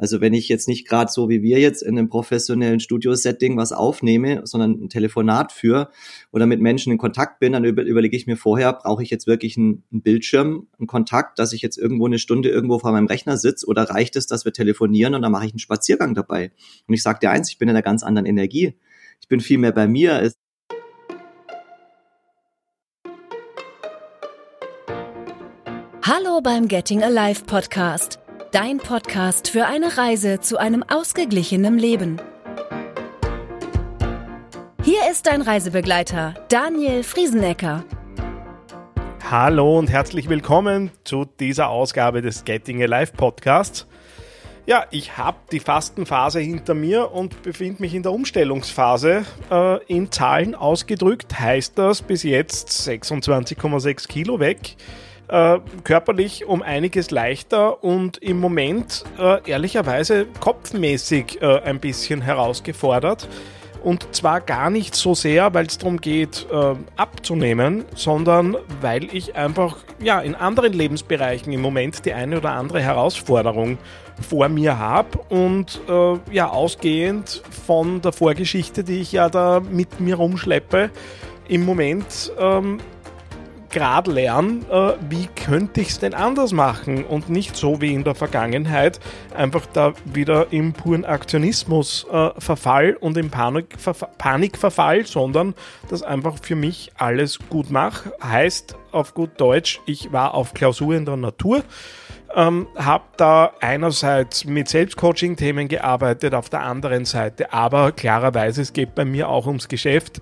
Also wenn ich jetzt nicht gerade so wie wir jetzt in einem professionellen Studio-Setting was aufnehme, sondern ein Telefonat führe oder mit Menschen in Kontakt bin, dann über, überlege ich mir vorher, brauche ich jetzt wirklich einen, einen Bildschirm, einen Kontakt, dass ich jetzt irgendwo eine Stunde irgendwo vor meinem Rechner sitze oder reicht es, dass wir telefonieren und dann mache ich einen Spaziergang dabei. Und ich sage dir eins, ich bin in einer ganz anderen Energie. Ich bin viel mehr bei mir. Hallo beim Getting Alive Podcast. Dein Podcast für eine Reise zu einem ausgeglichenen Leben. Hier ist dein Reisebegleiter, Daniel Friesenecker. Hallo und herzlich willkommen zu dieser Ausgabe des Getting Alive Podcasts. Ja, ich habe die Fastenphase hinter mir und befinde mich in der Umstellungsphase. Äh, in Zahlen ausgedrückt heißt das bis jetzt 26,6 Kilo weg äh, körperlich um einiges leichter und im Moment äh, ehrlicherweise kopfmäßig äh, ein bisschen herausgefordert. Und zwar gar nicht so sehr, weil es darum geht, äh, abzunehmen, sondern weil ich einfach ja, in anderen Lebensbereichen im Moment die eine oder andere Herausforderung vor mir habe. Und äh, ja, ausgehend von der Vorgeschichte, die ich ja da mit mir rumschleppe, im Moment ähm, gerade lernen, äh, wie könnte ich es denn anders machen und nicht so wie in der Vergangenheit einfach da wieder im puren Aktionismus äh, Verfall und im Panikverfall, Panikverfall, sondern das einfach für mich alles gut mache. Heißt auf gut Deutsch, ich war auf Klausur in der Natur ähm, habe da einerseits mit Selbstcoaching-Themen gearbeitet, auf der anderen Seite aber klarerweise, es geht bei mir auch ums Geschäft,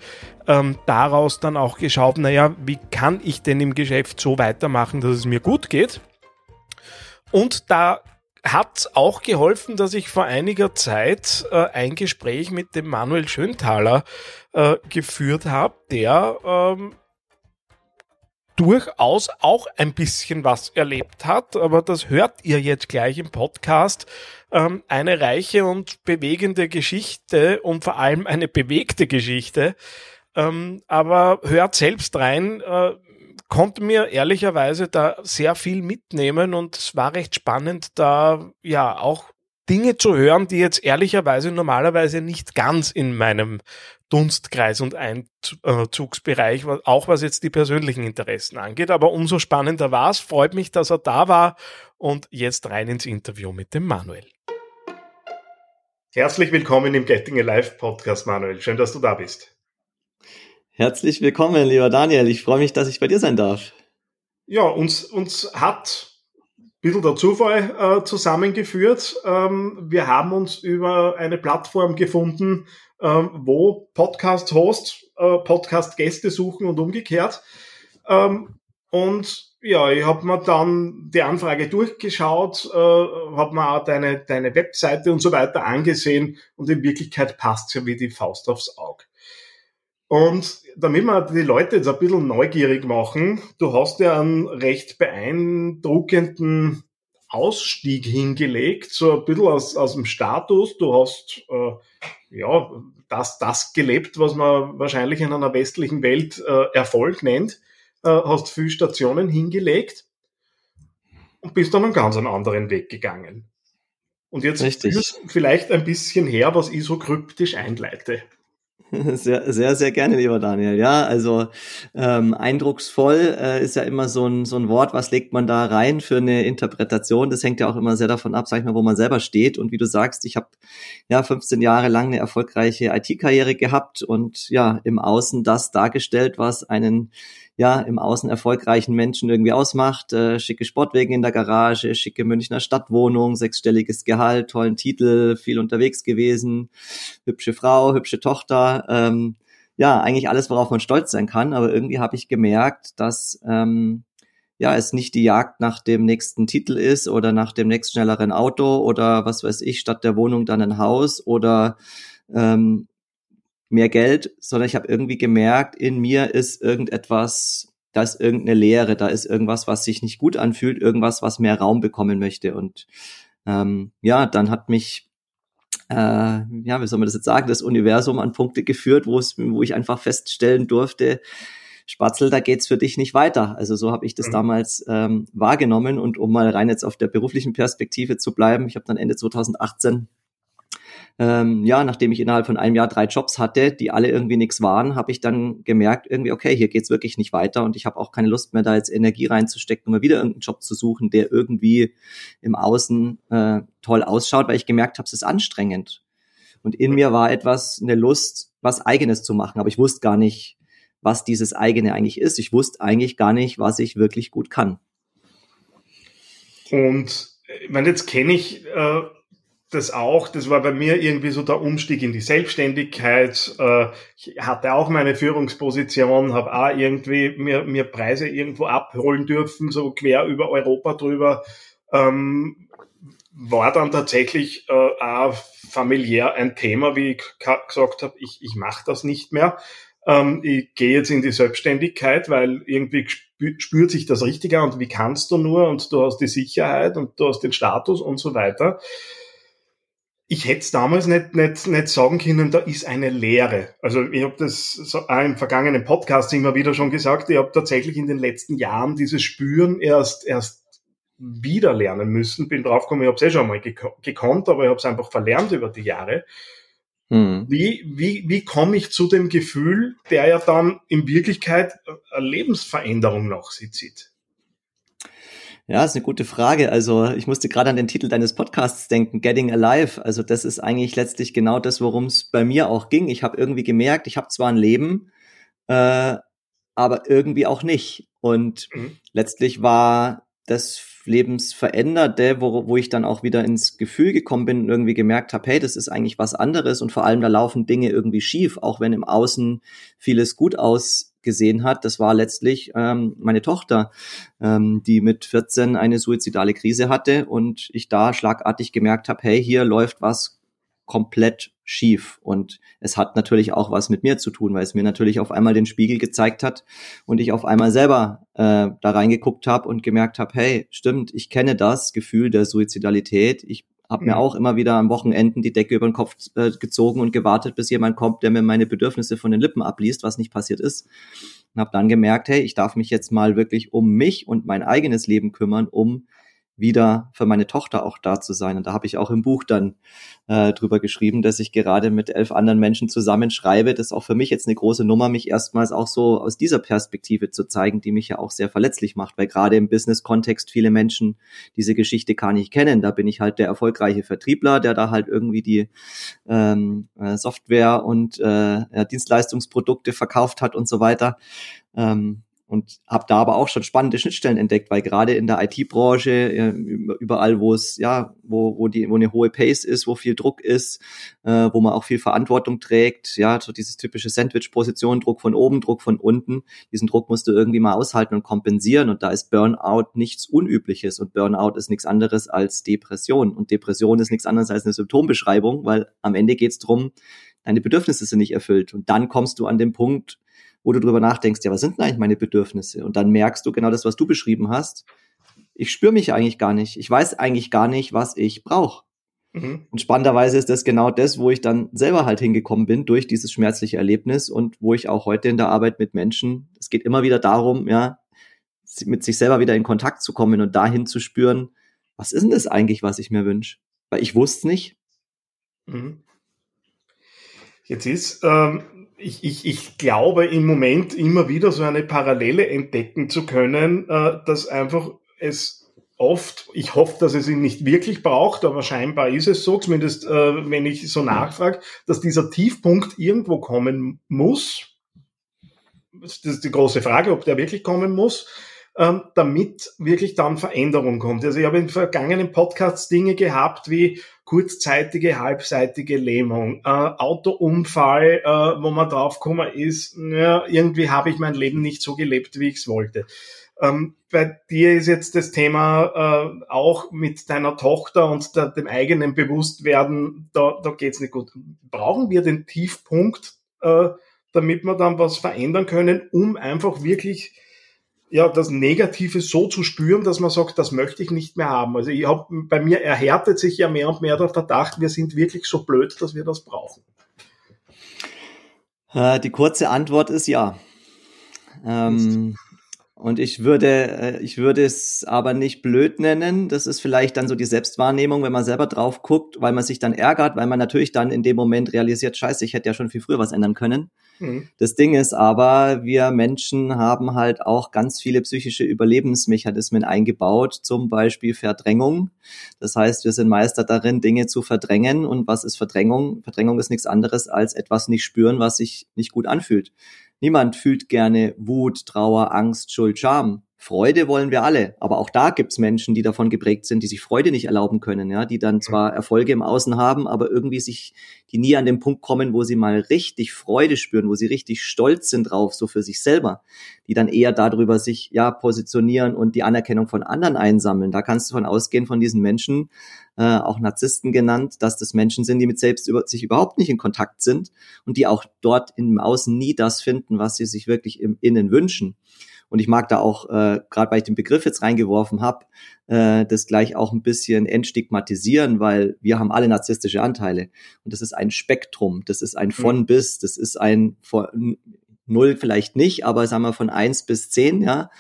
ähm, daraus dann auch geschaut, naja, wie kann ich denn im Geschäft so weitermachen, dass es mir gut geht? Und da hat auch geholfen, dass ich vor einiger Zeit äh, ein Gespräch mit dem Manuel Schönthaler äh, geführt habe, der ähm, durchaus auch ein bisschen was erlebt hat, aber das hört ihr jetzt gleich im Podcast. Ähm, eine reiche und bewegende Geschichte und vor allem eine bewegte Geschichte. Ähm, aber hört selbst rein, äh, konnte mir ehrlicherweise da sehr viel mitnehmen und es war recht spannend, da ja auch Dinge zu hören, die jetzt ehrlicherweise normalerweise nicht ganz in meinem Dunstkreis und Einzugsbereich, auch was jetzt die persönlichen Interessen angeht. Aber umso spannender war es. Freut mich, dass er da war. Und jetzt rein ins Interview mit dem Manuel. Herzlich willkommen im Getting Alive Podcast, Manuel. Schön, dass du da bist. Herzlich willkommen, lieber Daniel. Ich freue mich, dass ich bei dir sein darf. Ja, uns, uns hat ein bisschen der Zufall äh, zusammengeführt. Ähm, wir haben uns über eine Plattform gefunden, ähm, wo Podcast-Hosts äh, Podcast-Gäste suchen und umgekehrt. Ähm, und ja, ich habe mir dann die Anfrage durchgeschaut, äh, habe mir auch deine, deine Webseite und so weiter angesehen und in Wirklichkeit passt ja wie die Faust aufs Auge. Und damit wir die Leute jetzt ein bisschen neugierig machen, du hast ja einen recht beeindruckenden Ausstieg hingelegt, so ein bisschen aus, aus dem Status. Du hast äh, ja das, das gelebt, was man wahrscheinlich in einer westlichen Welt äh, Erfolg nennt. Äh, hast viele Stationen hingelegt und bist dann einen ganz anderen Weg gegangen. Und jetzt vielleicht ein bisschen her, was ich so kryptisch einleite. Sehr, sehr, sehr gerne, lieber Daniel. Ja, also ähm, eindrucksvoll äh, ist ja immer so ein, so ein Wort, was legt man da rein für eine Interpretation. Das hängt ja auch immer sehr davon ab, sag ich mal, wo man selber steht. Und wie du sagst, ich habe ja 15 Jahre lang eine erfolgreiche IT-Karriere gehabt und ja, im Außen das dargestellt, was einen ja im Außen erfolgreichen Menschen irgendwie ausmacht. Äh, schicke Sportwegen in der Garage, schicke Münchner Stadtwohnung, sechsstelliges Gehalt, tollen Titel, viel unterwegs gewesen, hübsche Frau, hübsche Tochter. Ähm, ja, eigentlich alles, worauf man stolz sein kann. Aber irgendwie habe ich gemerkt, dass ähm, ja, es nicht die Jagd nach dem nächsten Titel ist oder nach dem nächst schnelleren Auto oder was weiß ich, statt der Wohnung dann ein Haus oder ähm, mehr Geld, sondern ich habe irgendwie gemerkt, in mir ist irgendetwas, da ist irgendeine Leere, da ist irgendwas, was sich nicht gut anfühlt, irgendwas, was mehr Raum bekommen möchte. Und ähm, ja, dann hat mich, äh, ja, wie soll man das jetzt sagen, das Universum an Punkte geführt, wo es, wo ich einfach feststellen durfte, Spatzel, da geht's für dich nicht weiter. Also so habe ich das mhm. damals ähm, wahrgenommen und um mal rein jetzt auf der beruflichen Perspektive zu bleiben, ich habe dann Ende 2018 ähm, ja, nachdem ich innerhalb von einem Jahr drei Jobs hatte, die alle irgendwie nichts waren, habe ich dann gemerkt, irgendwie, okay, hier geht's wirklich nicht weiter und ich habe auch keine Lust mehr, da jetzt Energie reinzustecken, um mal wieder irgendeinen Job zu suchen, der irgendwie im Außen äh, toll ausschaut, weil ich gemerkt habe, es ist anstrengend. Und in mir war etwas, eine Lust, was eigenes zu machen, aber ich wusste gar nicht, was dieses eigene eigentlich ist. Ich wusste eigentlich gar nicht, was ich wirklich gut kann. Und ich meine, jetzt kenne ich äh, das auch, das war bei mir irgendwie so der Umstieg in die Selbstständigkeit. Äh, ich hatte auch meine Führungsposition, habe auch irgendwie mir, mir Preise irgendwo abholen dürfen, so quer über Europa drüber. Ähm, war dann tatsächlich äh, auch familiär ein Thema, wie ich gesagt habe, ich, ich mache das nicht mehr. Ähm, ich gehe jetzt in die Selbstständigkeit, weil irgendwie spürt sich das richtiger und wie kannst du nur und du hast die Sicherheit und du hast den Status und so weiter ich hätte es damals nicht, nicht, nicht sagen können, da ist eine Lehre. Also ich habe das so auch im vergangenen Podcast immer wieder schon gesagt, ich habe tatsächlich in den letzten Jahren dieses Spüren erst, erst wieder lernen müssen. Bin draufgekommen, ich habe es eh schon mal gekonnt, aber ich habe es einfach verlernt über die Jahre. Hm. Wie, wie, wie komme ich zu dem Gefühl, der ja dann in Wirklichkeit eine Lebensveränderung nach sich zieht? Ja, ist eine gute Frage. Also ich musste gerade an den Titel deines Podcasts denken, Getting Alive. Also das ist eigentlich letztlich genau das, worum es bei mir auch ging. Ich habe irgendwie gemerkt, ich habe zwar ein Leben, äh, aber irgendwie auch nicht. Und mhm. letztlich war das Lebensveränderte, wo, wo ich dann auch wieder ins Gefühl gekommen bin und irgendwie gemerkt habe, hey, das ist eigentlich was anderes und vor allem da laufen Dinge irgendwie schief, auch wenn im Außen vieles gut aus gesehen hat, das war letztlich ähm, meine Tochter, ähm, die mit 14 eine suizidale Krise hatte und ich da schlagartig gemerkt habe, hey, hier läuft was komplett schief. Und es hat natürlich auch was mit mir zu tun, weil es mir natürlich auf einmal den Spiegel gezeigt hat und ich auf einmal selber äh, da reingeguckt habe und gemerkt habe, hey, stimmt, ich kenne das Gefühl der Suizidalität. Ich habe mir mhm. auch immer wieder am Wochenenden die Decke über den Kopf äh, gezogen und gewartet, bis jemand kommt, der mir meine Bedürfnisse von den Lippen abliest, was nicht passiert ist. Und habe dann gemerkt, hey, ich darf mich jetzt mal wirklich um mich und mein eigenes Leben kümmern, um wieder für meine Tochter auch da zu sein. Und da habe ich auch im Buch dann äh, drüber geschrieben, dass ich gerade mit elf anderen Menschen zusammenschreibe. Das ist auch für mich jetzt eine große Nummer, mich erstmals auch so aus dieser Perspektive zu zeigen, die mich ja auch sehr verletzlich macht, weil gerade im Business-Kontext viele Menschen diese Geschichte gar nicht kennen. Da bin ich halt der erfolgreiche Vertriebler, der da halt irgendwie die ähm, äh, Software und äh, Dienstleistungsprodukte verkauft hat und so weiter. Ähm, und habe da aber auch schon spannende Schnittstellen entdeckt, weil gerade in der IT-Branche äh, überall, wo es ja, wo wo die wo eine hohe Pace ist, wo viel Druck ist, äh, wo man auch viel Verantwortung trägt, ja, so dieses typische Sandwich-Position, Druck von oben, Druck von unten, diesen Druck musst du irgendwie mal aushalten und kompensieren. Und da ist Burnout nichts Unübliches. Und Burnout ist nichts anderes als Depression. Und Depression ist nichts anderes als eine Symptombeschreibung, weil am Ende geht's drum, deine Bedürfnisse sind nicht erfüllt. Und dann kommst du an den Punkt, wo du drüber nachdenkst, ja, was sind denn eigentlich meine Bedürfnisse? Und dann merkst du genau das, was du beschrieben hast. Ich spüre mich eigentlich gar nicht. Ich weiß eigentlich gar nicht, was ich brauche. Mhm. Und spannenderweise ist das genau das, wo ich dann selber halt hingekommen bin durch dieses schmerzliche Erlebnis und wo ich auch heute in der Arbeit mit Menschen, es geht immer wieder darum, ja, mit sich selber wieder in Kontakt zu kommen und dahin zu spüren, was ist denn das eigentlich, was ich mir wünsche? Weil ich wusste es nicht. Mhm. Jetzt ist, ähm, ich, ich, ich glaube im Moment immer wieder so eine Parallele entdecken zu können, äh, dass einfach es oft, ich hoffe, dass es ihn nicht wirklich braucht, aber scheinbar ist es so, zumindest äh, wenn ich so nachfrage, dass dieser Tiefpunkt irgendwo kommen muss. Das ist die große Frage, ob der wirklich kommen muss ähm, damit wirklich dann Veränderung kommt. Also ich habe in vergangenen Podcasts Dinge gehabt wie kurzzeitige, halbseitige Lähmung, äh, Autounfall, äh, wo man draufgekommen ist, ja, irgendwie habe ich mein Leben nicht so gelebt, wie ich es wollte. Ähm, bei dir ist jetzt das Thema äh, auch mit deiner Tochter und der, dem eigenen Bewusstwerden, da, da geht's nicht gut. Brauchen wir den Tiefpunkt, äh, damit wir dann was verändern können, um einfach wirklich ja, das Negative so zu spüren, dass man sagt, das möchte ich nicht mehr haben. Also ich hab, bei mir erhärtet sich ja mehr und mehr der Verdacht, wir sind wirklich so blöd, dass wir das brauchen. Äh, die kurze Antwort ist ja. Ähm, und ich würde, äh, ich würde es aber nicht blöd nennen. Das ist vielleicht dann so die Selbstwahrnehmung, wenn man selber drauf guckt, weil man sich dann ärgert, weil man natürlich dann in dem Moment realisiert, scheiße, ich hätte ja schon viel früher was ändern können. Mhm. Das Ding ist aber, wir Menschen haben halt auch ganz viele psychische Überlebensmechanismen eingebaut, zum Beispiel Verdrängung. Das heißt, wir sind Meister darin, Dinge zu verdrängen. Und was ist Verdrängung? Verdrängung ist nichts anderes als etwas nicht spüren, was sich nicht gut anfühlt. Niemand fühlt gerne Wut, Trauer, Angst, Schuld, Scham. Freude wollen wir alle, aber auch da gibt's Menschen, die davon geprägt sind, die sich Freude nicht erlauben können, ja, die dann zwar Erfolge im Außen haben, aber irgendwie sich, die nie an den Punkt kommen, wo sie mal richtig Freude spüren, wo sie richtig stolz sind drauf, so für sich selber, die dann eher darüber sich ja positionieren und die Anerkennung von anderen einsammeln. Da kannst du von ausgehen von diesen Menschen, äh, auch Narzissten genannt, dass das Menschen sind, die mit selbst über, sich überhaupt nicht in Kontakt sind und die auch dort im Außen nie das finden, was sie sich wirklich im Innen wünschen. Und ich mag da auch, äh, gerade weil ich den Begriff jetzt reingeworfen habe, äh, das gleich auch ein bisschen entstigmatisieren, weil wir haben alle narzisstische Anteile. Und das ist ein Spektrum, das ist ein von mhm. bis, das ist ein von null vielleicht nicht, aber sagen wir von eins bis zehn, ja.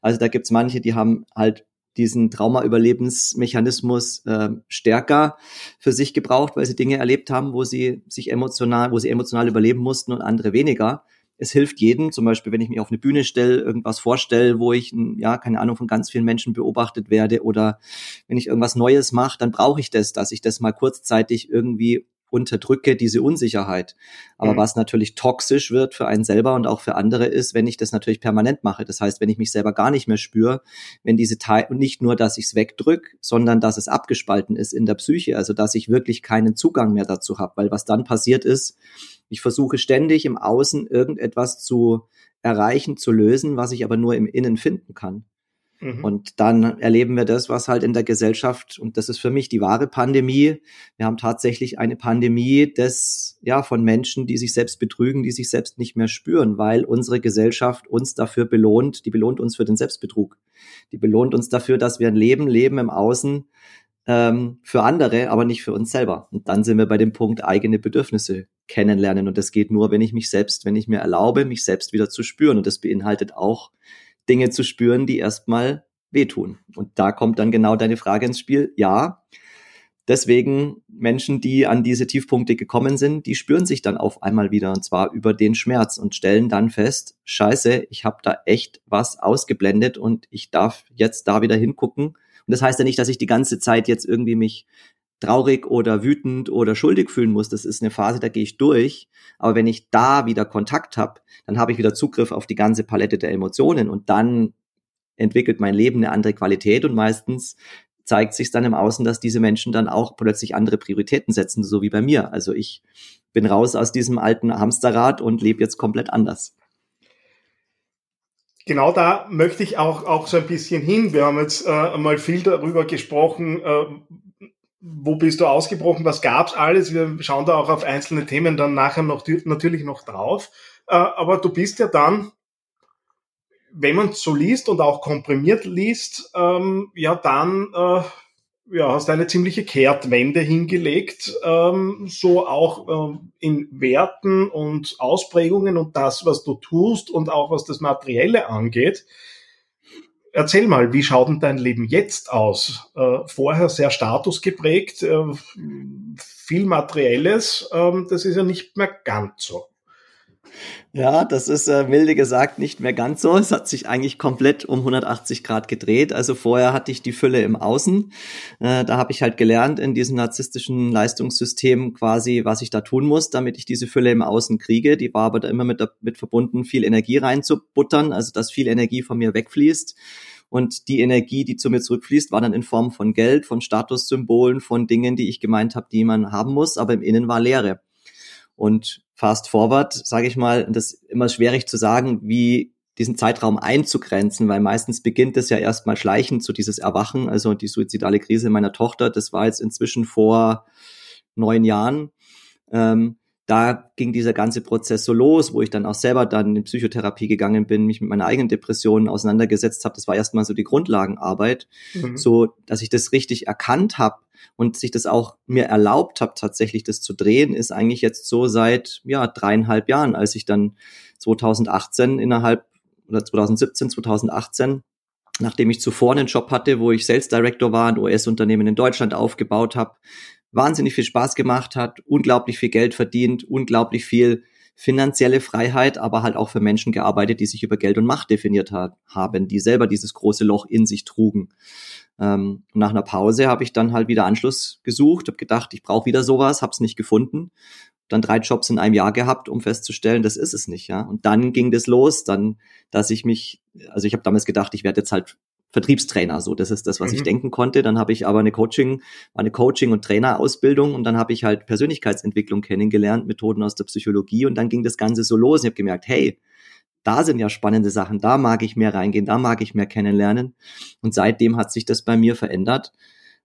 Also da gibt's manche, die haben halt diesen Trauma-Überlebensmechanismus äh, stärker für sich gebraucht, weil sie Dinge erlebt haben, wo sie sich emotional, wo sie emotional überleben mussten und andere weniger es hilft jedem, zum Beispiel, wenn ich mich auf eine Bühne stelle, irgendwas vorstelle, wo ich, ja, keine Ahnung, von ganz vielen Menschen beobachtet werde oder wenn ich irgendwas Neues mache, dann brauche ich das, dass ich das mal kurzzeitig irgendwie unterdrücke, diese Unsicherheit. Aber mhm. was natürlich toxisch wird für einen selber und auch für andere ist, wenn ich das natürlich permanent mache. Das heißt, wenn ich mich selber gar nicht mehr spüre, wenn diese Teil, und nicht nur, dass ich es wegdrück, sondern dass es abgespalten ist in der Psyche, also dass ich wirklich keinen Zugang mehr dazu habe. Weil was dann passiert ist, ich versuche ständig im Außen irgendetwas zu erreichen, zu lösen, was ich aber nur im Innen finden kann. Mhm. Und dann erleben wir das, was halt in der Gesellschaft, und das ist für mich die wahre Pandemie. Wir haben tatsächlich eine Pandemie des, ja, von Menschen, die sich selbst betrügen, die sich selbst nicht mehr spüren, weil unsere Gesellschaft uns dafür belohnt, die belohnt uns für den Selbstbetrug. Die belohnt uns dafür, dass wir ein Leben leben im Außen, ähm, für andere, aber nicht für uns selber. Und dann sind wir bei dem Punkt eigene Bedürfnisse kennenlernen. Und das geht nur, wenn ich mich selbst, wenn ich mir erlaube, mich selbst wieder zu spüren. Und das beinhaltet auch Dinge zu spüren, die erstmal wehtun. Und da kommt dann genau deine Frage ins Spiel. Ja, deswegen Menschen, die an diese Tiefpunkte gekommen sind, die spüren sich dann auf einmal wieder und zwar über den Schmerz und stellen dann fest, scheiße, ich habe da echt was ausgeblendet und ich darf jetzt da wieder hingucken und das heißt ja nicht, dass ich die ganze Zeit jetzt irgendwie mich traurig oder wütend oder schuldig fühlen muss. Das ist eine Phase, da gehe ich durch. Aber wenn ich da wieder Kontakt habe, dann habe ich wieder Zugriff auf die ganze Palette der Emotionen und dann entwickelt mein Leben eine andere Qualität und meistens zeigt sich dann im Außen, dass diese Menschen dann auch plötzlich andere Prioritäten setzen, so wie bei mir. Also ich bin raus aus diesem alten Hamsterrad und lebe jetzt komplett anders genau da möchte ich auch, auch so ein bisschen hin. Wir haben jetzt äh, mal viel darüber gesprochen, äh, wo bist du ausgebrochen, was gab's alles. Wir schauen da auch auf einzelne Themen dann nachher noch natürlich noch drauf. Äh, aber du bist ja dann, wenn man so liest und auch komprimiert liest, ähm, ja dann äh, ja, hast eine ziemliche Kehrtwende hingelegt, ähm, so auch ähm, in Werten und Ausprägungen und das, was du tust und auch was das Materielle angeht. Erzähl mal, wie schaut denn dein Leben jetzt aus? Äh, vorher sehr statusgeprägt, äh, viel Materielles, äh, das ist ja nicht mehr ganz so. Ja, das ist äh, milde gesagt nicht mehr ganz so. Es hat sich eigentlich komplett um 180 Grad gedreht. Also vorher hatte ich die Fülle im Außen. Äh, da habe ich halt gelernt in diesem narzisstischen Leistungssystem quasi, was ich da tun muss, damit ich diese Fülle im Außen kriege. Die war aber da immer mit, mit verbunden, viel Energie reinzubuttern, also dass viel Energie von mir wegfließt. Und die Energie, die zu mir zurückfließt, war dann in Form von Geld, von Statussymbolen, von Dingen, die ich gemeint habe, die man haben muss, aber im Innen war Leere. Und fast forward, sage ich mal, das ist immer schwierig zu sagen, wie diesen Zeitraum einzugrenzen, weil meistens beginnt es ja erstmal schleichend, so dieses Erwachen, also die suizidale Krise meiner Tochter, das war jetzt inzwischen vor neun Jahren. Ähm, da ging dieser ganze Prozess so los, wo ich dann auch selber dann in Psychotherapie gegangen bin, mich mit meiner eigenen Depression auseinandergesetzt habe. Das war erstmal so die Grundlagenarbeit, mhm. so dass ich das richtig erkannt habe und sich das auch mir erlaubt habe, tatsächlich das zu drehen, ist eigentlich jetzt so seit ja dreieinhalb Jahren, als ich dann 2018 innerhalb oder 2017, 2018, nachdem ich zuvor einen Job hatte, wo ich Sales Director war, ein US-Unternehmen in Deutschland aufgebaut habe, wahnsinnig viel Spaß gemacht hat, unglaublich viel Geld verdient, unglaublich viel finanzielle Freiheit, aber halt auch für Menschen gearbeitet, die sich über Geld und Macht definiert hat, haben, die selber dieses große Loch in sich trugen. Ähm, nach einer Pause habe ich dann halt wieder Anschluss gesucht, habe gedacht, ich brauche wieder sowas, habe es nicht gefunden. Dann drei Jobs in einem Jahr gehabt, um festzustellen, das ist es nicht, ja. Und dann ging das los, dann, dass ich mich, also ich habe damals gedacht, ich werde jetzt halt Vertriebstrainer. So, das ist das, was mhm. ich denken konnte. Dann habe ich aber eine Coaching, eine Coaching- und Trainerausbildung und dann habe ich halt Persönlichkeitsentwicklung kennengelernt, Methoden aus der Psychologie und dann ging das Ganze so los. Ich habe gemerkt, hey, da sind ja spannende Sachen, da mag ich mehr reingehen, da mag ich mehr kennenlernen. Und seitdem hat sich das bei mir verändert.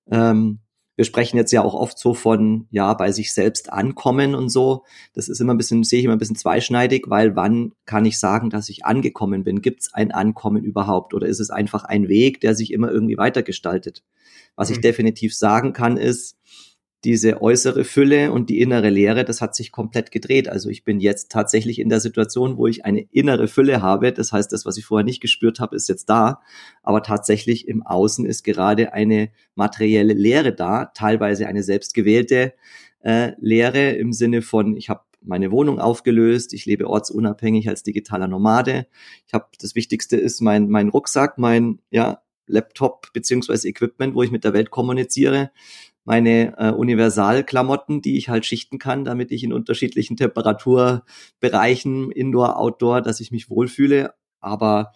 Ähm, wir sprechen jetzt ja auch oft so von, ja, bei sich selbst ankommen und so. Das ist immer ein bisschen, sehe ich immer ein bisschen zweischneidig, weil wann kann ich sagen, dass ich angekommen bin? Gibt es ein Ankommen überhaupt? Oder ist es einfach ein Weg, der sich immer irgendwie weitergestaltet? Was mhm. ich definitiv sagen kann, ist, diese äußere Fülle und die innere Leere, das hat sich komplett gedreht. Also ich bin jetzt tatsächlich in der Situation, wo ich eine innere Fülle habe. Das heißt, das, was ich vorher nicht gespürt habe, ist jetzt da. Aber tatsächlich im Außen ist gerade eine materielle Leere da, teilweise eine selbstgewählte äh, Leere im Sinne von, ich habe meine Wohnung aufgelöst, ich lebe ortsunabhängig als digitaler Nomade. Ich habe das Wichtigste ist mein mein Rucksack, mein ja Laptop beziehungsweise Equipment, wo ich mit der Welt kommuniziere meine äh, Universalklamotten, die ich halt schichten kann, damit ich in unterschiedlichen Temperaturbereichen, Indoor, Outdoor, dass ich mich wohlfühle. Aber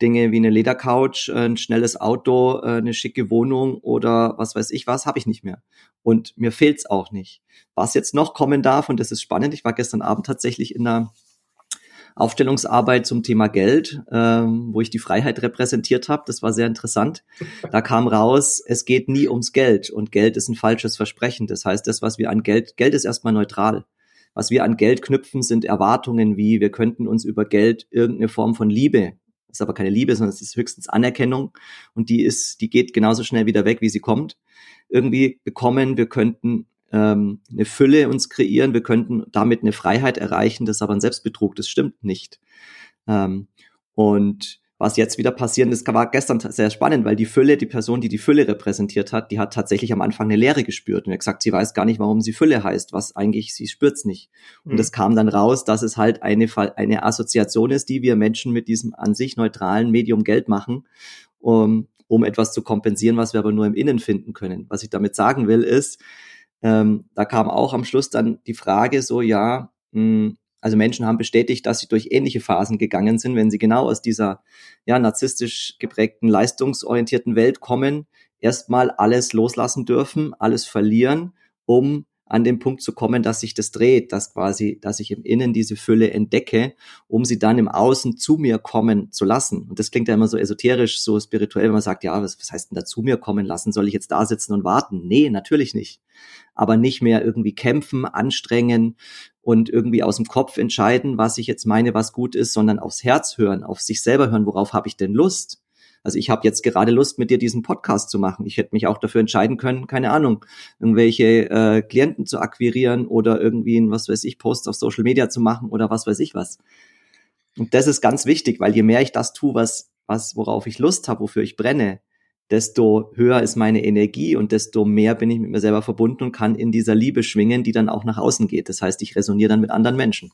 Dinge wie eine Ledercouch, ein schnelles Auto, äh, eine schicke Wohnung oder was weiß ich was, habe ich nicht mehr. Und mir fehlt's auch nicht. Was jetzt noch kommen darf, und das ist spannend, ich war gestern Abend tatsächlich in einer Aufstellungsarbeit zum Thema Geld, ähm, wo ich die Freiheit repräsentiert habe. Das war sehr interessant. Da kam raus, es geht nie ums Geld und Geld ist ein falsches Versprechen. Das heißt, das, was wir an Geld, Geld ist erstmal neutral. Was wir an Geld knüpfen, sind Erwartungen wie, wir könnten uns über Geld irgendeine Form von Liebe ist aber keine Liebe, sondern es ist höchstens Anerkennung und die ist, die geht genauso schnell wieder weg, wie sie kommt. Irgendwie bekommen, wir könnten ähm, eine Fülle uns kreieren, wir könnten damit eine Freiheit erreichen, das ist aber ein Selbstbetrug, das stimmt nicht. Ähm, und was jetzt wieder passieren ist, war gestern sehr spannend, weil die Fülle, die Person, die die Fülle repräsentiert hat, die hat tatsächlich am Anfang eine Leere gespürt und hat gesagt, sie weiß gar nicht, warum sie Fülle heißt, was eigentlich, sie spürt's nicht. Und mhm. es kam dann raus, dass es halt eine, eine Assoziation ist, die wir Menschen mit diesem an sich neutralen Medium Geld machen, um, um etwas zu kompensieren, was wir aber nur im Innen finden können. Was ich damit sagen will, ist, ähm, da kam auch am Schluss dann die Frage so, ja, mh, hm, also Menschen haben bestätigt, dass sie durch ähnliche Phasen gegangen sind, wenn sie genau aus dieser ja, narzisstisch geprägten, leistungsorientierten Welt kommen, erstmal alles loslassen dürfen, alles verlieren, um an den Punkt zu kommen, dass sich das dreht, dass quasi, dass ich im Innen diese Fülle entdecke, um sie dann im Außen zu mir kommen zu lassen. Und das klingt ja immer so esoterisch, so spirituell, wenn man sagt, ja, was, was heißt denn da zu mir kommen lassen? Soll ich jetzt da sitzen und warten? Nee, natürlich nicht. Aber nicht mehr irgendwie kämpfen, anstrengen und irgendwie aus dem Kopf entscheiden, was ich jetzt meine, was gut ist, sondern aufs Herz hören, auf sich selber hören, worauf habe ich denn Lust? Also ich habe jetzt gerade Lust, mit dir diesen Podcast zu machen. Ich hätte mich auch dafür entscheiden können, keine Ahnung, irgendwelche äh, Klienten zu akquirieren oder irgendwie ein, was weiß ich, Post auf Social Media zu machen oder was weiß ich was. Und das ist ganz wichtig, weil je mehr ich das tue, was, was, worauf ich Lust habe, wofür ich brenne, desto höher ist meine Energie und desto mehr bin ich mit mir selber verbunden und kann in dieser Liebe schwingen, die dann auch nach außen geht. Das heißt, ich resoniere dann mit anderen Menschen.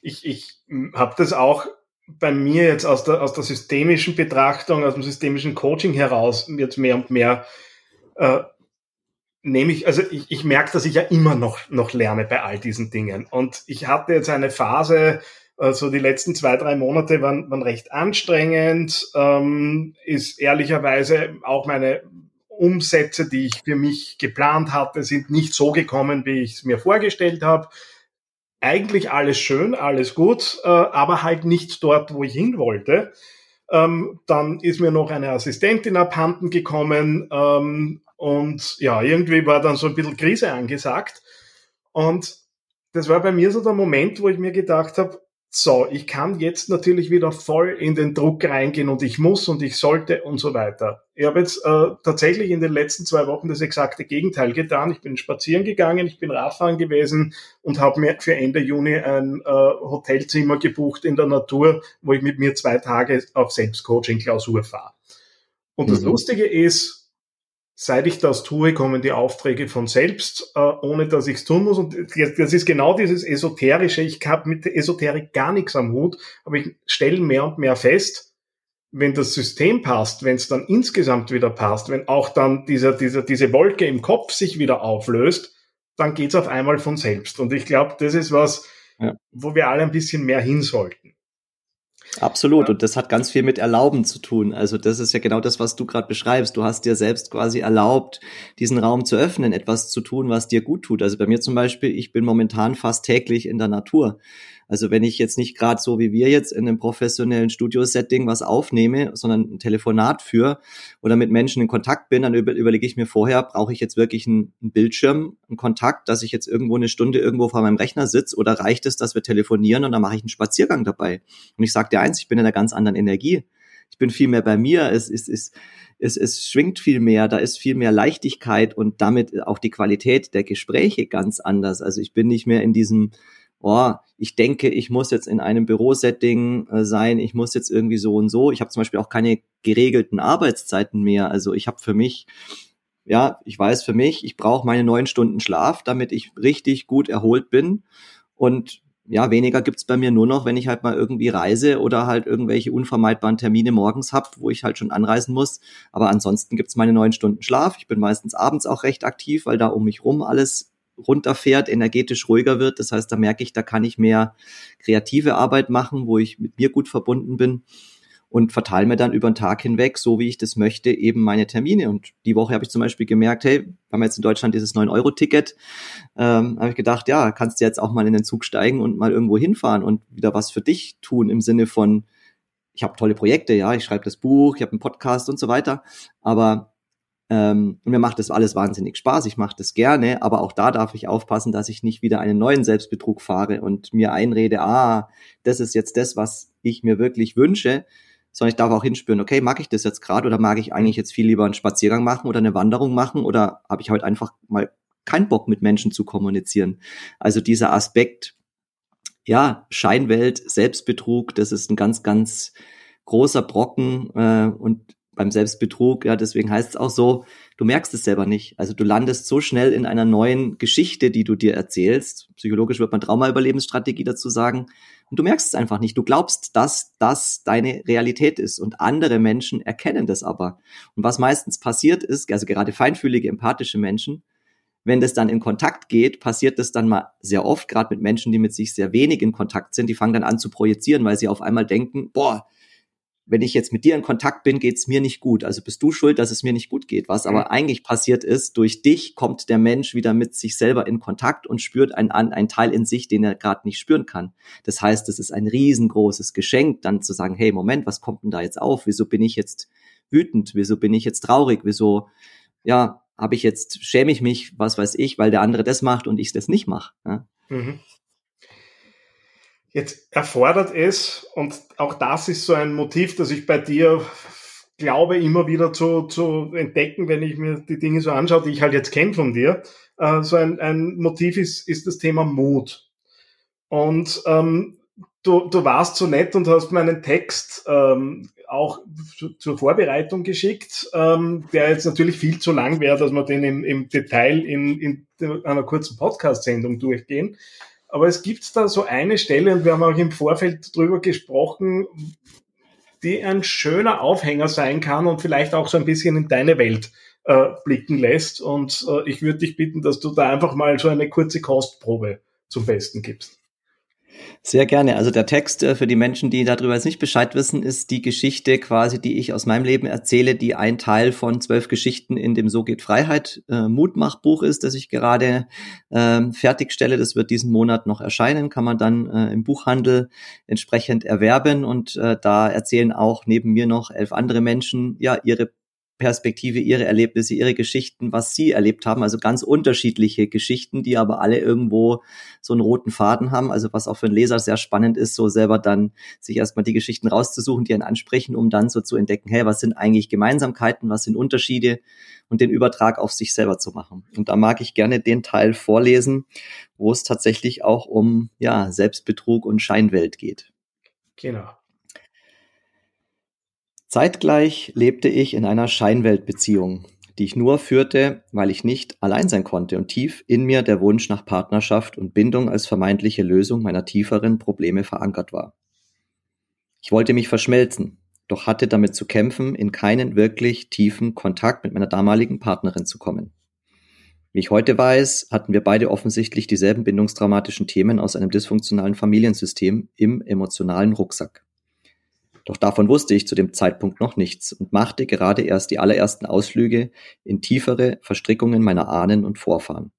Ich, ich habe das auch bei mir jetzt aus der, aus der systemischen Betrachtung, aus dem systemischen Coaching heraus jetzt mehr und mehr äh, nehme ich, also ich, ich merke, dass ich ja immer noch, noch lerne bei all diesen Dingen. Und ich hatte jetzt eine Phase, also die letzten zwei, drei Monate waren, waren recht anstrengend, ähm, ist ehrlicherweise auch meine Umsätze, die ich für mich geplant hatte, sind nicht so gekommen, wie ich es mir vorgestellt habe eigentlich alles schön, alles gut, äh, aber halt nicht dort, wo ich hin wollte. Ähm, dann ist mir noch eine Assistentin abhanden gekommen ähm, und ja, irgendwie war dann so ein bisschen Krise angesagt. Und das war bei mir so der Moment, wo ich mir gedacht habe, so, ich kann jetzt natürlich wieder voll in den Druck reingehen und ich muss und ich sollte und so weiter. Ich habe jetzt äh, tatsächlich in den letzten zwei Wochen das exakte Gegenteil getan. Ich bin spazieren gegangen, ich bin Radfahren gewesen und habe mir für Ende Juni ein äh, Hotelzimmer gebucht in der Natur, wo ich mit mir zwei Tage auf Selbstcoaching-Klausur fahre. Und das mhm. Lustige ist, seit ich das tue, kommen die Aufträge von selbst, äh, ohne dass ich es tun muss. Und das ist genau dieses Esoterische. Ich habe mit der Esoterik gar nichts am Hut, aber ich stelle mehr und mehr fest, wenn das System passt, wenn es dann insgesamt wieder passt, wenn auch dann dieser, dieser, diese Wolke im Kopf sich wieder auflöst, dann geht's auf einmal von selbst. Und ich glaube, das ist was, ja. wo wir alle ein bisschen mehr hin sollten. Absolut. Und das hat ganz viel mit Erlauben zu tun. Also das ist ja genau das, was du gerade beschreibst. Du hast dir selbst quasi erlaubt, diesen Raum zu öffnen, etwas zu tun, was dir gut tut. Also bei mir zum Beispiel, ich bin momentan fast täglich in der Natur. Also wenn ich jetzt nicht gerade so wie wir jetzt in einem professionellen Studio-Setting was aufnehme, sondern ein Telefonat führe oder mit Menschen in Kontakt bin, dann über, überlege ich mir vorher, brauche ich jetzt wirklich einen, einen, Bildschirm, einen Kontakt, dass ich jetzt irgendwo eine Stunde irgendwo vor meinem Rechner sitze oder reicht es, dass wir telefonieren und dann mache ich einen Spaziergang dabei. Und ich sage dir eins, ich bin in einer ganz anderen Energie. Ich bin viel mehr bei mir. Es ist, es, es, es schwingt viel mehr, da ist viel mehr Leichtigkeit und damit auch die Qualität der Gespräche ganz anders. Also ich bin nicht mehr in diesem oh, ich denke, ich muss jetzt in einem Bürosetting äh, sein, ich muss jetzt irgendwie so und so. Ich habe zum Beispiel auch keine geregelten Arbeitszeiten mehr. Also ich habe für mich, ja, ich weiß für mich, ich brauche meine neun Stunden Schlaf, damit ich richtig gut erholt bin. Und ja, weniger gibt's bei mir nur noch, wenn ich halt mal irgendwie reise oder halt irgendwelche unvermeidbaren Termine morgens hab, wo ich halt schon anreisen muss. Aber ansonsten gibt's meine neun Stunden Schlaf. Ich bin meistens abends auch recht aktiv, weil da um mich rum alles runterfährt, energetisch ruhiger wird. Das heißt, da merke ich, da kann ich mehr kreative Arbeit machen, wo ich mit mir gut verbunden bin und verteile mir dann über den Tag hinweg, so wie ich das möchte, eben meine Termine. Und die Woche habe ich zum Beispiel gemerkt, hey, wir haben jetzt in Deutschland dieses 9-Euro-Ticket, ähm, habe ich gedacht, ja, kannst du jetzt auch mal in den Zug steigen und mal irgendwo hinfahren und wieder was für dich tun im Sinne von, ich habe tolle Projekte, ja, ich schreibe das Buch, ich habe einen Podcast und so weiter, aber ähm, mir macht das alles wahnsinnig Spaß, ich mache das gerne, aber auch da darf ich aufpassen, dass ich nicht wieder einen neuen Selbstbetrug fahre und mir einrede, ah, das ist jetzt das, was ich mir wirklich wünsche, sondern ich darf auch hinspüren, okay, mag ich das jetzt gerade oder mag ich eigentlich jetzt viel lieber einen Spaziergang machen oder eine Wanderung machen oder habe ich heute einfach mal keinen Bock mit Menschen zu kommunizieren. Also dieser Aspekt, ja, Scheinwelt, Selbstbetrug, das ist ein ganz, ganz großer Brocken äh, und beim Selbstbetrug, ja, deswegen heißt es auch so, du merkst es selber nicht. Also du landest so schnell in einer neuen Geschichte, die du dir erzählst. Psychologisch wird man Traumaüberlebensstrategie dazu sagen. Und du merkst es einfach nicht. Du glaubst, dass das deine Realität ist. Und andere Menschen erkennen das aber. Und was meistens passiert ist, also gerade feinfühlige, empathische Menschen, wenn das dann in Kontakt geht, passiert das dann mal sehr oft, gerade mit Menschen, die mit sich sehr wenig in Kontakt sind, die fangen dann an zu projizieren, weil sie auf einmal denken, boah, wenn ich jetzt mit dir in Kontakt bin, geht's mir nicht gut. Also bist du schuld, dass es mir nicht gut geht. Was aber mhm. eigentlich passiert ist, durch dich kommt der Mensch wieder mit sich selber in Kontakt und spürt einen, einen Teil in sich, den er gerade nicht spüren kann. Das heißt, es ist ein riesengroßes Geschenk, dann zu sagen, hey, Moment, was kommt denn da jetzt auf? Wieso bin ich jetzt wütend? Wieso bin ich jetzt traurig? Wieso, ja, habe ich jetzt, schäme ich mich, was weiß ich, weil der andere das macht und ich das nicht mache. Ja? Mhm. Jetzt erfordert es, und auch das ist so ein Motiv, das ich bei dir glaube, immer wieder zu, zu entdecken, wenn ich mir die Dinge so anschaue, die ich halt jetzt kenne von dir. Äh, so ein, ein Motiv ist, ist das Thema Mut. Und ähm, du, du warst so nett und hast mir einen Text ähm, auch zur Vorbereitung geschickt, ähm, der jetzt natürlich viel zu lang wäre, dass wir den im, im Detail in, in einer kurzen Podcast-Sendung durchgehen. Aber es gibt da so eine Stelle, und wir haben auch im Vorfeld drüber gesprochen, die ein schöner Aufhänger sein kann und vielleicht auch so ein bisschen in deine Welt äh, blicken lässt. Und äh, ich würde dich bitten, dass du da einfach mal so eine kurze Kostprobe zum Besten gibst. Sehr gerne. Also der Text äh, für die Menschen, die darüber jetzt nicht Bescheid wissen, ist die Geschichte quasi, die ich aus meinem Leben erzähle, die ein Teil von zwölf Geschichten in dem So geht Freiheit äh, Mutmachbuch ist, das ich gerade äh, fertigstelle. Das wird diesen Monat noch erscheinen, kann man dann äh, im Buchhandel entsprechend erwerben. Und äh, da erzählen auch neben mir noch elf andere Menschen ja ihre Perspektive, ihre Erlebnisse, ihre Geschichten, was sie erlebt haben. Also ganz unterschiedliche Geschichten, die aber alle irgendwo so einen roten Faden haben. Also was auch für einen Leser sehr spannend ist, so selber dann sich erstmal die Geschichten rauszusuchen, die einen ansprechen, um dann so zu entdecken, hey, was sind eigentlich Gemeinsamkeiten, was sind Unterschiede und den Übertrag auf sich selber zu machen. Und da mag ich gerne den Teil vorlesen, wo es tatsächlich auch um ja, Selbstbetrug und Scheinwelt geht. Genau. Zeitgleich lebte ich in einer Scheinweltbeziehung, die ich nur führte, weil ich nicht allein sein konnte und tief in mir der Wunsch nach Partnerschaft und Bindung als vermeintliche Lösung meiner tieferen Probleme verankert war. Ich wollte mich verschmelzen, doch hatte damit zu kämpfen, in keinen wirklich tiefen Kontakt mit meiner damaligen Partnerin zu kommen. Wie ich heute weiß, hatten wir beide offensichtlich dieselben bindungstraumatischen Themen aus einem dysfunktionalen Familiensystem im emotionalen Rucksack. Doch davon wusste ich zu dem Zeitpunkt noch nichts und machte gerade erst die allerersten Ausflüge in tiefere Verstrickungen meiner Ahnen und Vorfahren.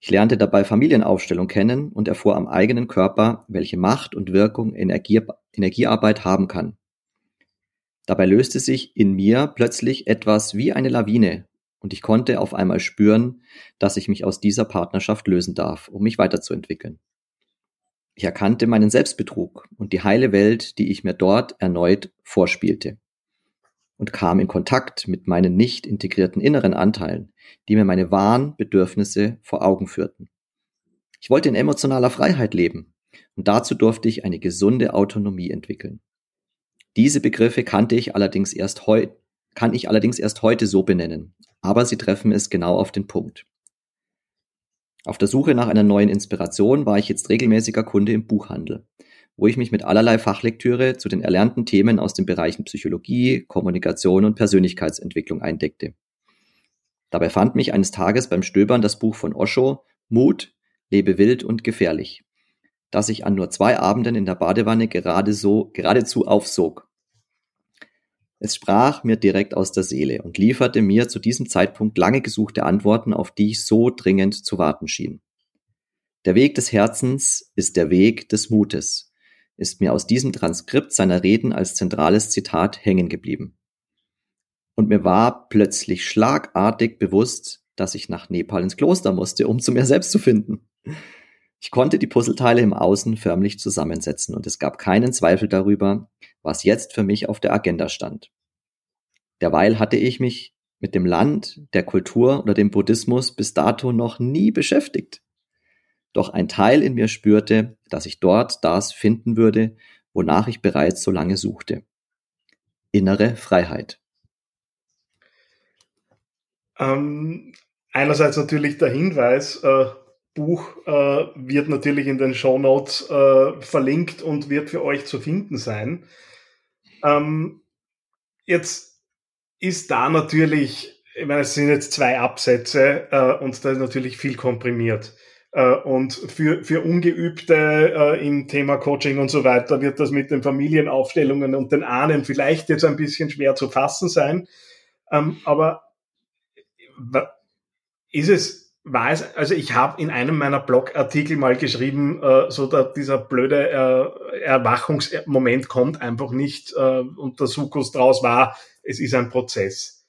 Ich lernte dabei Familienaufstellung kennen und erfuhr am eigenen Körper, welche Macht und Wirkung Energie, Energiearbeit haben kann. Dabei löste sich in mir plötzlich etwas wie eine Lawine und ich konnte auf einmal spüren, dass ich mich aus dieser Partnerschaft lösen darf, um mich weiterzuentwickeln. Ich erkannte meinen Selbstbetrug und die heile Welt, die ich mir dort erneut vorspielte und kam in Kontakt mit meinen nicht integrierten inneren Anteilen, die mir meine wahren Bedürfnisse vor Augen führten. Ich wollte in emotionaler Freiheit leben und dazu durfte ich eine gesunde Autonomie entwickeln. Diese Begriffe kannte ich allerdings erst heute, kann ich allerdings erst heute so benennen, aber sie treffen es genau auf den Punkt. Auf der Suche nach einer neuen Inspiration war ich jetzt regelmäßiger Kunde im Buchhandel, wo ich mich mit allerlei Fachlektüre zu den erlernten Themen aus den Bereichen Psychologie, Kommunikation und Persönlichkeitsentwicklung eindeckte. Dabei fand mich eines Tages beim Stöbern das Buch von Osho Mut, lebe wild und gefährlich, das ich an nur zwei Abenden in der Badewanne gerade so, geradezu aufsog. Es sprach mir direkt aus der Seele und lieferte mir zu diesem Zeitpunkt lange gesuchte Antworten, auf die ich so dringend zu warten schien. Der Weg des Herzens ist der Weg des Mutes, ist mir aus diesem Transkript seiner Reden als zentrales Zitat hängen geblieben. Und mir war plötzlich schlagartig bewusst, dass ich nach Nepal ins Kloster musste, um zu mir selbst zu finden. Ich konnte die Puzzleteile im Außen förmlich zusammensetzen und es gab keinen Zweifel darüber, was jetzt für mich auf der Agenda stand. Derweil hatte ich mich mit dem Land, der Kultur oder dem Buddhismus bis dato noch nie beschäftigt. Doch ein Teil in mir spürte, dass ich dort das finden würde, wonach ich bereits so lange suchte. Innere Freiheit. Ähm, einerseits natürlich der Hinweis, äh, Buch äh, wird natürlich in den Show Notes äh, verlinkt und wird für euch zu finden sein. Ähm, jetzt ist da natürlich, ich meine, es sind jetzt zwei Absätze äh, und da ist natürlich viel komprimiert. Äh, und für, für Ungeübte äh, im Thema Coaching und so weiter wird das mit den Familienaufstellungen und den Ahnen vielleicht jetzt ein bisschen schwer zu fassen sein. Ähm, aber ist es war es, also ich habe in einem meiner Blogartikel mal geschrieben, äh, so da dieser blöde äh, Erwachungsmoment kommt einfach nicht äh, und der Sukus draus war, es ist ein Prozess.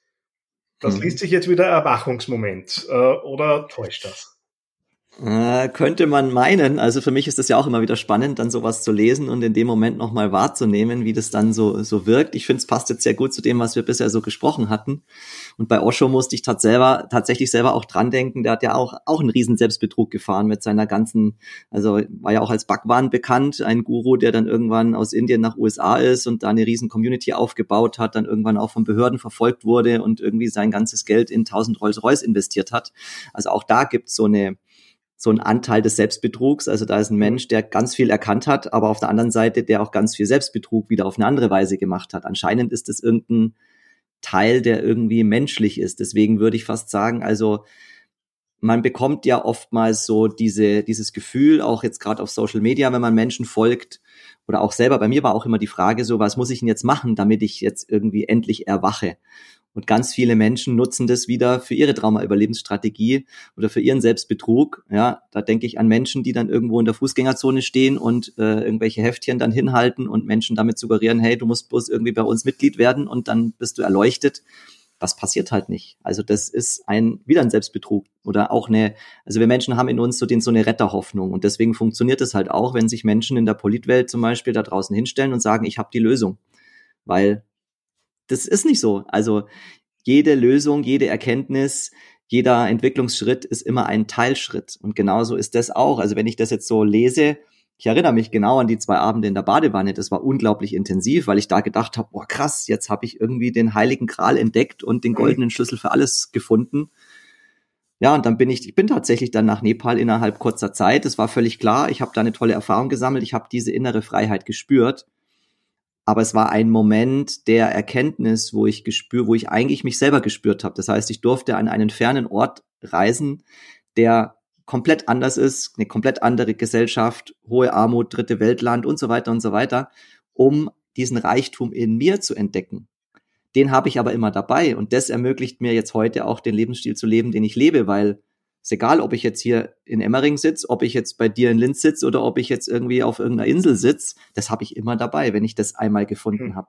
Das hm. liest sich jetzt wieder Erwachungsmoment äh, oder täuscht das? Äh, könnte man meinen. Also für mich ist das ja auch immer wieder spannend, dann sowas zu lesen und in dem Moment nochmal wahrzunehmen, wie das dann so, so wirkt. Ich finde, es passt jetzt sehr gut zu dem, was wir bisher so gesprochen hatten. Und bei Osho musste ich tats selber, tatsächlich selber auch dran denken. Der hat ja auch, auch einen riesen Selbstbetrug gefahren mit seiner ganzen, also war ja auch als Bhagwan bekannt, ein Guru, der dann irgendwann aus Indien nach USA ist und da eine riesen Community aufgebaut hat, dann irgendwann auch von Behörden verfolgt wurde und irgendwie sein ganzes Geld in 1000 Rolls-Royce investiert hat. Also auch da gibt es so eine, so ein Anteil des Selbstbetrugs. Also da ist ein Mensch, der ganz viel erkannt hat, aber auf der anderen Seite, der auch ganz viel Selbstbetrug wieder auf eine andere Weise gemacht hat. Anscheinend ist es irgendein Teil, der irgendwie menschlich ist. Deswegen würde ich fast sagen, also man bekommt ja oftmals so diese, dieses Gefühl, auch jetzt gerade auf Social Media, wenn man Menschen folgt, oder auch selber, bei mir war auch immer die Frage so, was muss ich denn jetzt machen, damit ich jetzt irgendwie endlich erwache? Und ganz viele Menschen nutzen das wieder für ihre Trauma-Überlebensstrategie oder für ihren Selbstbetrug. Ja, da denke ich an Menschen, die dann irgendwo in der Fußgängerzone stehen und äh, irgendwelche Heftchen dann hinhalten und Menschen damit suggerieren, hey, du musst bloß irgendwie bei uns Mitglied werden und dann bist du erleuchtet. Das passiert halt nicht. Also das ist ein wieder ein Selbstbetrug oder auch eine. Also wir Menschen haben in uns so den so eine Retterhoffnung und deswegen funktioniert es halt auch, wenn sich Menschen in der Politwelt zum Beispiel da draußen hinstellen und sagen, ich habe die Lösung, weil das ist nicht so. Also jede Lösung, jede Erkenntnis, jeder Entwicklungsschritt ist immer ein Teilschritt. Und genauso ist das auch. Also wenn ich das jetzt so lese, ich erinnere mich genau an die zwei Abende in der Badewanne. Das war unglaublich intensiv, weil ich da gedacht habe, boah krass, jetzt habe ich irgendwie den heiligen Gral entdeckt und den goldenen Schlüssel für alles gefunden. Ja, und dann bin ich, ich bin tatsächlich dann nach Nepal innerhalb kurzer Zeit. Es war völlig klar, ich habe da eine tolle Erfahrung gesammelt, ich habe diese innere Freiheit gespürt. Aber es war ein Moment der Erkenntnis, wo ich gespür, wo ich eigentlich mich selber gespürt habe. Das heißt, ich durfte an einen fernen Ort reisen, der komplett anders ist, eine komplett andere Gesellschaft, hohe Armut, dritte Weltland und so weiter und so weiter, um diesen Reichtum in mir zu entdecken. Den habe ich aber immer dabei und das ermöglicht mir jetzt heute auch den Lebensstil zu leben, den ich lebe, weil ist egal, ob ich jetzt hier in Emmering sitze, ob ich jetzt bei dir in Linz sitze oder ob ich jetzt irgendwie auf irgendeiner Insel sitze, das habe ich immer dabei, wenn ich das einmal gefunden mhm. habe.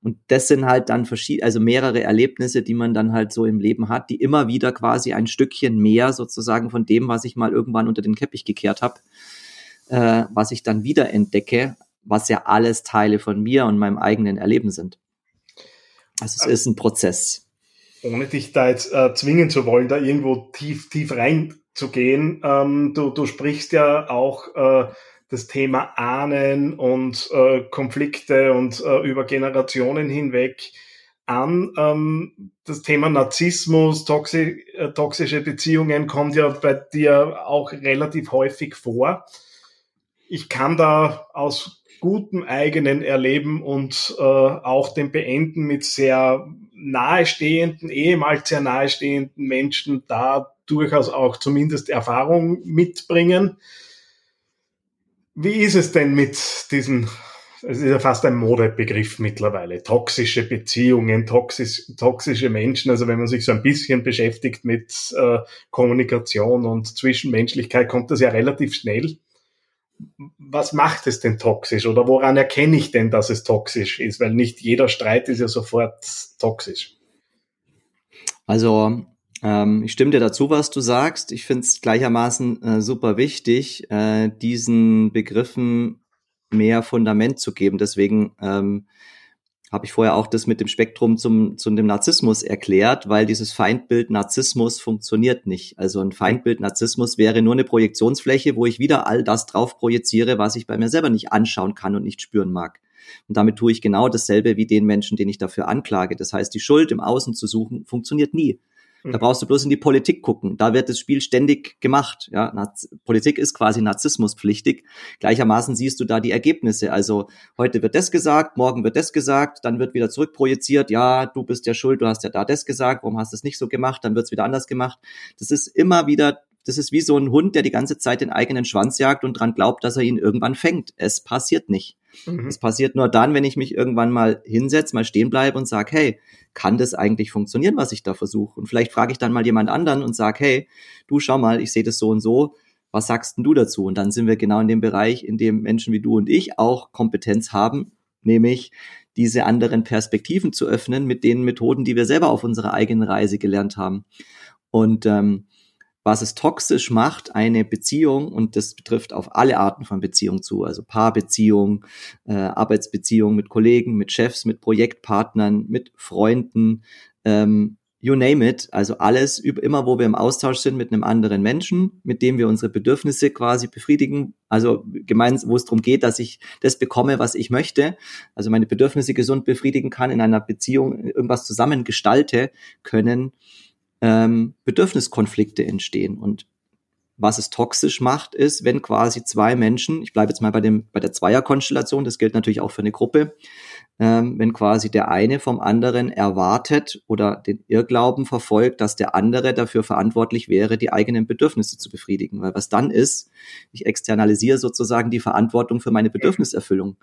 Und das sind halt dann verschiedene, also mehrere Erlebnisse, die man dann halt so im Leben hat, die immer wieder quasi ein Stückchen mehr sozusagen von dem, was ich mal irgendwann unter den Teppich gekehrt habe, äh, was ich dann wieder entdecke, was ja alles Teile von mir und meinem eigenen Erleben sind. Also es ist ein Prozess ohne dich da jetzt äh, zwingen zu wollen, da irgendwo tief, tief reinzugehen, ähm, du, du sprichst ja auch äh, das Thema Ahnen und äh, Konflikte und äh, über Generationen hinweg an. Ähm, das Thema Narzissmus, toxi äh, toxische Beziehungen kommt ja bei dir auch relativ häufig vor. Ich kann da aus gutem eigenen Erleben und äh, auch dem Beenden mit sehr nahestehenden, ehemals sehr nahestehenden Menschen da durchaus auch zumindest Erfahrung mitbringen. Wie ist es denn mit diesen, es ist ja fast ein Modebegriff mittlerweile, toxische Beziehungen, toxisch, toxische Menschen, also wenn man sich so ein bisschen beschäftigt mit äh, Kommunikation und Zwischenmenschlichkeit, kommt das ja relativ schnell was macht es denn toxisch oder woran erkenne ich denn, dass es toxisch ist? Weil nicht jeder Streit ist ja sofort toxisch. Also ähm, ich stimme dir dazu, was du sagst. Ich finde es gleichermaßen äh, super wichtig, äh, diesen Begriffen mehr Fundament zu geben. Deswegen ähm, habe ich vorher auch das mit dem Spektrum zum, zum dem Narzissmus erklärt, weil dieses Feindbild Narzissmus funktioniert nicht. Also ein Feindbild Narzissmus wäre nur eine Projektionsfläche, wo ich wieder all das drauf projiziere, was ich bei mir selber nicht anschauen kann und nicht spüren mag. Und damit tue ich genau dasselbe wie den Menschen, den ich dafür anklage. Das heißt, die Schuld im Außen zu suchen, funktioniert nie. Da brauchst du bloß in die Politik gucken. Da wird das Spiel ständig gemacht. Ja, Naz Politik ist quasi narzissmuspflichtig. Gleichermaßen siehst du da die Ergebnisse. Also heute wird das gesagt, morgen wird das gesagt, dann wird wieder zurückprojiziert. Ja, du bist ja schuld, du hast ja da das gesagt. Warum hast du es nicht so gemacht? Dann wird es wieder anders gemacht. Das ist immer wieder das ist wie so ein Hund, der die ganze Zeit den eigenen Schwanz jagt und dran glaubt, dass er ihn irgendwann fängt. Es passiert nicht. Mhm. Es passiert nur dann, wenn ich mich irgendwann mal hinsetze, mal stehen bleibe und sage, hey, kann das eigentlich funktionieren, was ich da versuche? Und vielleicht frage ich dann mal jemand anderen und sage, hey, du schau mal, ich sehe das so und so, was sagst denn du dazu? Und dann sind wir genau in dem Bereich, in dem Menschen wie du und ich auch Kompetenz haben, nämlich diese anderen Perspektiven zu öffnen mit den Methoden, die wir selber auf unserer eigenen Reise gelernt haben. Und ähm, was es toxisch macht, eine Beziehung, und das betrifft auf alle Arten von Beziehungen zu, also Paarbeziehungen, äh, Arbeitsbeziehungen mit Kollegen, mit Chefs, mit Projektpartnern, mit Freunden, ähm, you name it, also alles, immer wo wir im Austausch sind mit einem anderen Menschen, mit dem wir unsere Bedürfnisse quasi befriedigen, also gemeinsam, wo es darum geht, dass ich das bekomme, was ich möchte, also meine Bedürfnisse gesund befriedigen kann, in einer Beziehung irgendwas zusammen gestalte können, ähm, Bedürfniskonflikte entstehen. Und was es toxisch macht, ist, wenn quasi zwei Menschen, ich bleibe jetzt mal bei dem bei der Zweierkonstellation, das gilt natürlich auch für eine Gruppe, ähm, wenn quasi der eine vom anderen erwartet oder den Irrglauben verfolgt, dass der andere dafür verantwortlich wäre, die eigenen Bedürfnisse zu befriedigen. Weil was dann ist, ich externalisiere sozusagen die Verantwortung für meine Bedürfniserfüllung.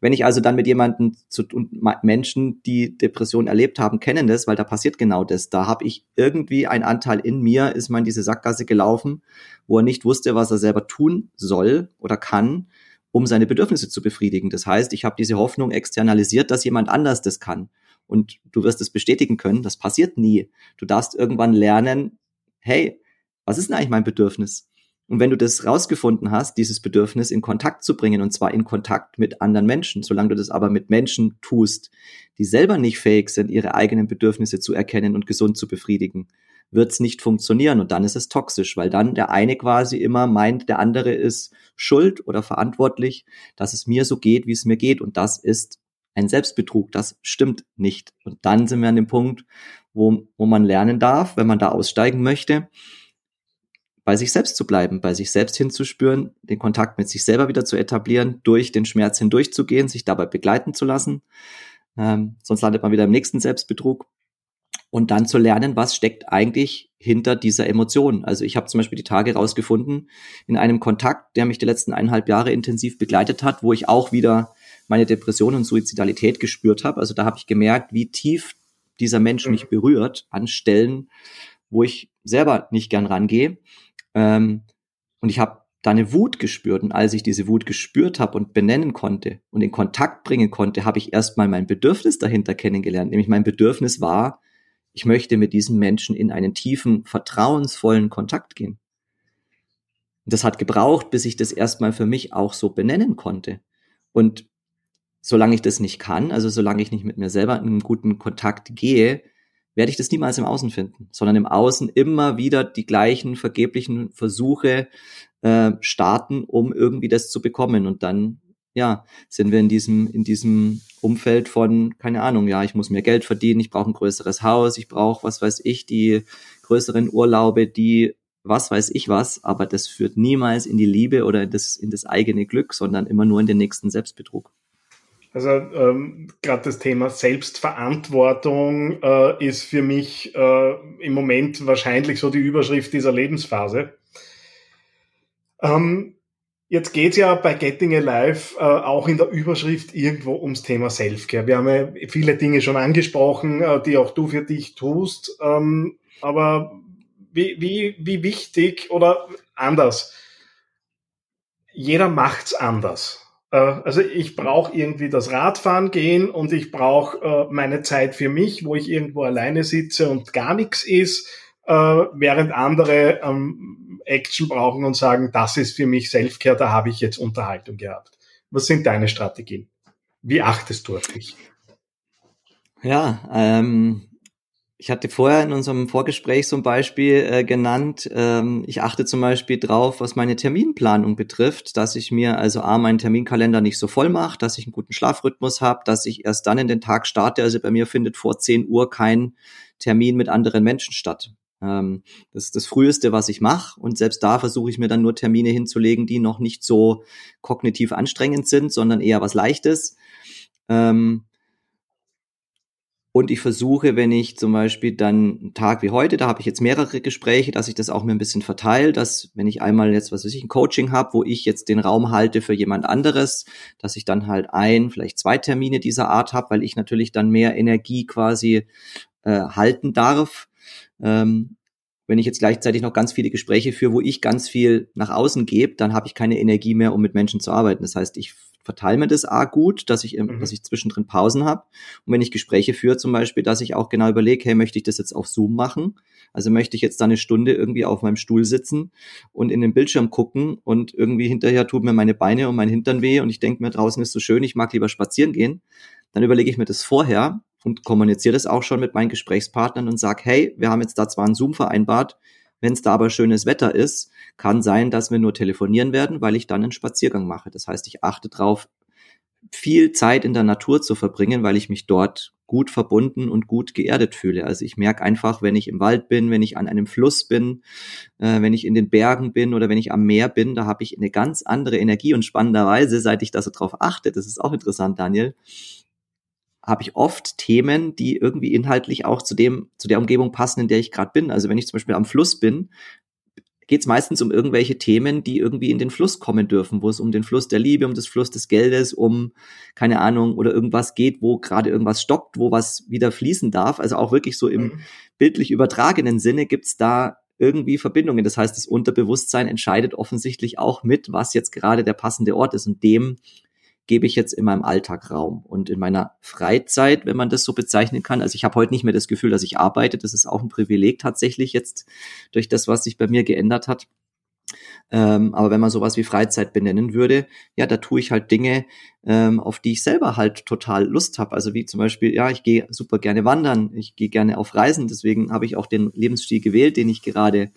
Wenn ich also dann mit jemandem zu und Menschen, die Depression erlebt haben, kennen das, weil da passiert genau das. Da habe ich irgendwie ein Anteil in mir, ist man in diese Sackgasse gelaufen, wo er nicht wusste, was er selber tun soll oder kann, um seine Bedürfnisse zu befriedigen. Das heißt, ich habe diese Hoffnung externalisiert, dass jemand anders das kann. Und du wirst es bestätigen können, das passiert nie. Du darfst irgendwann lernen, hey, was ist denn eigentlich mein Bedürfnis? Und wenn du das rausgefunden hast, dieses Bedürfnis in Kontakt zu bringen, und zwar in Kontakt mit anderen Menschen, solange du das aber mit Menschen tust, die selber nicht fähig sind, ihre eigenen Bedürfnisse zu erkennen und gesund zu befriedigen, wird es nicht funktionieren. Und dann ist es toxisch, weil dann der eine quasi immer meint, der andere ist schuld oder verantwortlich, dass es mir so geht, wie es mir geht. Und das ist ein Selbstbetrug, das stimmt nicht. Und dann sind wir an dem Punkt, wo, wo man lernen darf, wenn man da aussteigen möchte, bei sich selbst zu bleiben, bei sich selbst hinzuspüren, den Kontakt mit sich selber wieder zu etablieren, durch den Schmerz hindurchzugehen, sich dabei begleiten zu lassen. Ähm, sonst landet man wieder im nächsten Selbstbetrug. Und dann zu lernen, was steckt eigentlich hinter dieser Emotion. Also ich habe zum Beispiel die Tage rausgefunden in einem Kontakt, der mich die letzten eineinhalb Jahre intensiv begleitet hat, wo ich auch wieder meine Depression und Suizidalität gespürt habe. Also da habe ich gemerkt, wie tief dieser Mensch mich mhm. berührt an Stellen, wo ich selber nicht gern rangehe. Ähm, und ich habe da eine Wut gespürt. Und als ich diese Wut gespürt habe und benennen konnte und in Kontakt bringen konnte, habe ich erstmal mein Bedürfnis dahinter kennengelernt. Nämlich mein Bedürfnis war, ich möchte mit diesem Menschen in einen tiefen, vertrauensvollen Kontakt gehen. Und das hat gebraucht, bis ich das erstmal für mich auch so benennen konnte. Und solange ich das nicht kann, also solange ich nicht mit mir selber in einen guten Kontakt gehe, werde ich das niemals im Außen finden, sondern im Außen immer wieder die gleichen vergeblichen Versuche äh, starten, um irgendwie das zu bekommen. Und dann, ja, sind wir in diesem, in diesem Umfeld von, keine Ahnung, ja, ich muss mehr Geld verdienen, ich brauche ein größeres Haus, ich brauche, was weiß ich, die größeren Urlaube, die was weiß ich was, aber das führt niemals in die Liebe oder in das, in das eigene Glück, sondern immer nur in den nächsten Selbstbetrug. Also ähm, gerade das Thema Selbstverantwortung äh, ist für mich äh, im Moment wahrscheinlich so die Überschrift dieser Lebensphase. Ähm, jetzt geht's ja bei Getting Alive äh, auch in der Überschrift irgendwo ums Thema Selfcare. Wir haben ja viele Dinge schon angesprochen, äh, die auch du für dich tust. Ähm, aber wie, wie, wie wichtig oder anders? Jeder macht's anders also ich brauche irgendwie das Radfahren gehen und ich brauche äh, meine Zeit für mich, wo ich irgendwo alleine sitze und gar nichts ist, äh, während andere ähm, Action brauchen und sagen, das ist für mich Selfcare, da habe ich jetzt Unterhaltung gehabt. Was sind deine Strategien? Wie achtest du auf dich? Ja, ähm, ich hatte vorher in unserem Vorgespräch ein Beispiel äh, genannt. Ähm, ich achte zum Beispiel drauf, was meine Terminplanung betrifft, dass ich mir also A, meinen Terminkalender nicht so voll mache, dass ich einen guten Schlafrhythmus habe, dass ich erst dann in den Tag starte. Also bei mir findet vor 10 Uhr kein Termin mit anderen Menschen statt. Ähm, das ist das Früheste, was ich mache. Und selbst da versuche ich mir dann nur Termine hinzulegen, die noch nicht so kognitiv anstrengend sind, sondern eher was Leichtes. Ähm, und ich versuche, wenn ich zum Beispiel dann einen Tag wie heute, da habe ich jetzt mehrere Gespräche, dass ich das auch mir ein bisschen verteile, dass wenn ich einmal jetzt, was weiß ich, ein Coaching habe, wo ich jetzt den Raum halte für jemand anderes, dass ich dann halt ein, vielleicht zwei Termine dieser Art habe, weil ich natürlich dann mehr Energie quasi äh, halten darf. Ähm, wenn ich jetzt gleichzeitig noch ganz viele Gespräche führe, wo ich ganz viel nach außen gebe, dann habe ich keine Energie mehr, um mit Menschen zu arbeiten. Das heißt, ich verteile mir das A gut, dass ich, mhm. dass ich zwischendrin Pausen habe. Und wenn ich Gespräche führe zum Beispiel, dass ich auch genau überlege, hey, möchte ich das jetzt auf Zoom machen? Also möchte ich jetzt da eine Stunde irgendwie auf meinem Stuhl sitzen und in den Bildschirm gucken und irgendwie hinterher tut mir meine Beine und mein Hintern weh und ich denke mir, draußen ist so schön, ich mag lieber spazieren gehen. Dann überlege ich mir das vorher und kommuniziere das auch schon mit meinen Gesprächspartnern und sage, hey, wir haben jetzt da zwar einen Zoom vereinbart, wenn es da aber schönes Wetter ist, kann sein, dass wir nur telefonieren werden, weil ich dann einen Spaziergang mache. Das heißt, ich achte darauf, viel Zeit in der Natur zu verbringen, weil ich mich dort gut verbunden und gut geerdet fühle. Also ich merke einfach, wenn ich im Wald bin, wenn ich an einem Fluss bin, äh, wenn ich in den Bergen bin oder wenn ich am Meer bin, da habe ich eine ganz andere Energie und spannenderweise, seit ich da so drauf achte, das ist auch interessant, Daniel, habe ich oft Themen, die irgendwie inhaltlich auch zu dem, zu der Umgebung passen, in der ich gerade bin. Also wenn ich zum Beispiel am Fluss bin, geht es meistens um irgendwelche Themen, die irgendwie in den Fluss kommen dürfen, wo es um den Fluss der Liebe, um das Fluss des Geldes, um, keine Ahnung, oder irgendwas geht, wo gerade irgendwas stockt, wo was wieder fließen darf. Also auch wirklich so im mhm. bildlich übertragenen Sinne gibt's da irgendwie Verbindungen. Das heißt, das Unterbewusstsein entscheidet offensichtlich auch mit, was jetzt gerade der passende Ort ist. Und dem gebe ich jetzt in meinem Alltag Raum. Und in meiner Freizeit, wenn man das so bezeichnen kann, also ich habe heute nicht mehr das Gefühl, dass ich arbeite, das ist auch ein Privileg tatsächlich jetzt durch das, was sich bei mir geändert hat. Ähm, aber wenn man sowas wie Freizeit benennen würde, ja, da tue ich halt Dinge, ähm, auf die ich selber halt total Lust habe. Also wie zum Beispiel, ja, ich gehe super gerne wandern, ich gehe gerne auf Reisen, deswegen habe ich auch den Lebensstil gewählt, den ich gerade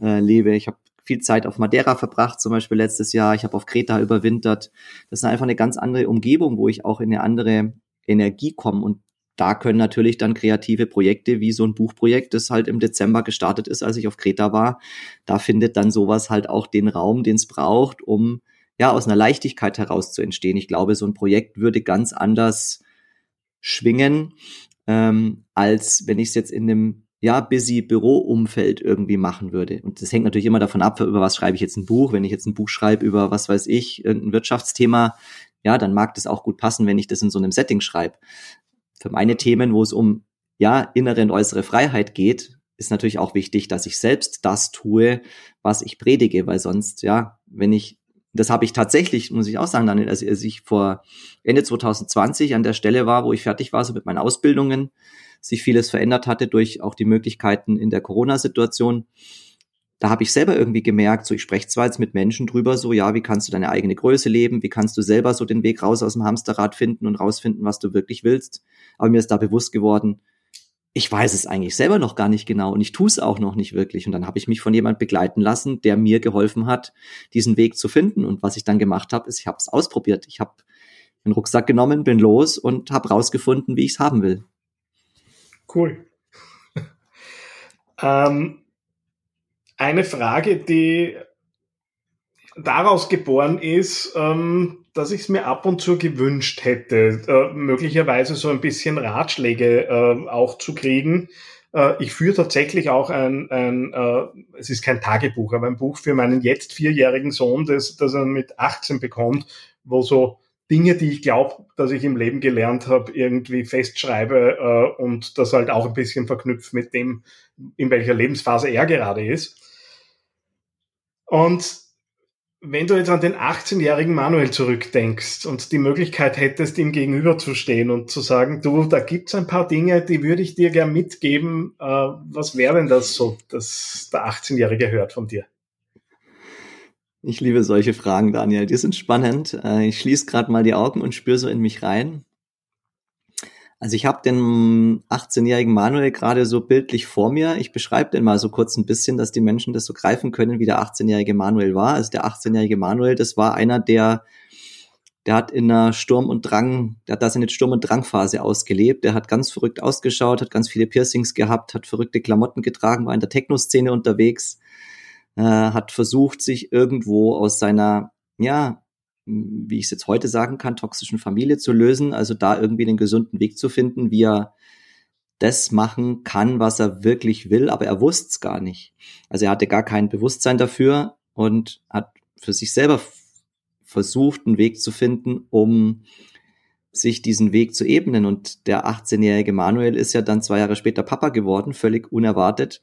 äh, lebe. Ich habe viel Zeit auf Madeira verbracht, zum Beispiel letztes Jahr. Ich habe auf Kreta überwintert. Das ist einfach eine ganz andere Umgebung, wo ich auch in eine andere Energie komme. Und da können natürlich dann kreative Projekte wie so ein Buchprojekt, das halt im Dezember gestartet ist, als ich auf Kreta war, da findet dann sowas halt auch den Raum, den es braucht, um ja aus einer Leichtigkeit heraus zu entstehen. Ich glaube, so ein Projekt würde ganz anders schwingen, ähm, als wenn ich es jetzt in einem ja, busy Büroumfeld irgendwie machen würde. Und das hängt natürlich immer davon ab, über was schreibe ich jetzt ein Buch. Wenn ich jetzt ein Buch schreibe über, was weiß ich, ein Wirtschaftsthema, ja, dann mag das auch gut passen, wenn ich das in so einem Setting schreibe. Für meine Themen, wo es um, ja, innere und äußere Freiheit geht, ist natürlich auch wichtig, dass ich selbst das tue, was ich predige, weil sonst, ja, wenn ich, das habe ich tatsächlich, muss ich auch sagen, Daniel, als ich vor Ende 2020 an der Stelle war, wo ich fertig war, so mit meinen Ausbildungen, sich vieles verändert hatte durch auch die Möglichkeiten in der Corona-Situation. Da habe ich selber irgendwie gemerkt, so ich spreche zwar jetzt mit Menschen drüber, so ja, wie kannst du deine eigene Größe leben, wie kannst du selber so den Weg raus aus dem Hamsterrad finden und rausfinden, was du wirklich willst. Aber mir ist da bewusst geworden, ich weiß es eigentlich selber noch gar nicht genau und ich tue es auch noch nicht wirklich. Und dann habe ich mich von jemand begleiten lassen, der mir geholfen hat, diesen Weg zu finden. Und was ich dann gemacht habe, ist, ich habe es ausprobiert. Ich habe den Rucksack genommen, bin los und habe rausgefunden, wie ich es haben will. Cool. ähm, eine Frage, die daraus geboren ist, ähm, dass ich es mir ab und zu gewünscht hätte, äh, möglicherweise so ein bisschen Ratschläge äh, auch zu kriegen. Äh, ich führe tatsächlich auch ein, ein äh, es ist kein Tagebuch, aber ein Buch für meinen jetzt vierjährigen Sohn, das, das er mit 18 bekommt, wo so Dinge, die ich glaube, dass ich im Leben gelernt habe, irgendwie festschreibe äh, und das halt auch ein bisschen verknüpft mit dem, in welcher Lebensphase er gerade ist. Und wenn du jetzt an den 18-jährigen Manuel zurückdenkst und die Möglichkeit hättest, ihm gegenüberzustehen und zu sagen, du, da gibt's ein paar Dinge, die würde ich dir gern mitgeben, äh, was wäre denn das so, dass der 18-Jährige hört von dir? Ich liebe solche Fragen, Daniel. Die sind spannend. Äh, ich schließe gerade mal die Augen und spüre so in mich rein. Also ich habe den 18-jährigen Manuel gerade so bildlich vor mir. Ich beschreibe den mal so kurz ein bisschen, dass die Menschen das so greifen können, wie der 18-jährige Manuel war. Also der 18-jährige Manuel, das war einer, der der hat in einer Sturm- und Drang, der hat das in der Sturm- und Drangphase ausgelebt. Der hat ganz verrückt ausgeschaut, hat ganz viele Piercings gehabt, hat verrückte Klamotten getragen, war in der Techno-Szene unterwegs, äh, hat versucht, sich irgendwo aus seiner, ja, wie ich es jetzt heute sagen kann, toxischen Familie zu lösen, also da irgendwie den gesunden Weg zu finden, wie er das machen kann, was er wirklich will, aber er wusste es gar nicht. Also er hatte gar kein Bewusstsein dafür und hat für sich selber versucht, einen Weg zu finden, um sich diesen Weg zu ebnen. Und der 18-jährige Manuel ist ja dann zwei Jahre später Papa geworden, völlig unerwartet